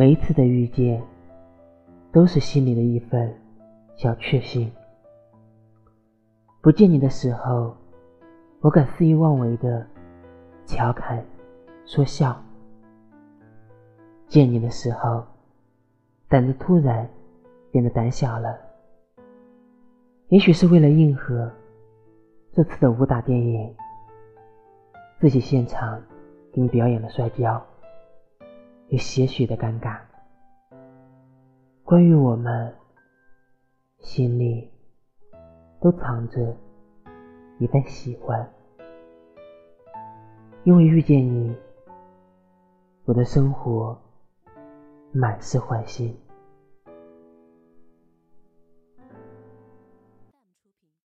每一次的遇见，都是心里的一份小确幸。不见你的时候，我敢肆意妄为的调侃说笑；见你的时候，胆子突然变得胆小了。也许是为了应和这次的武打电影，自己现场给你表演了摔跤，有些许的尴尬。关于我们，心里都藏着一份喜欢，因为遇见你，我的生活满是欢欣。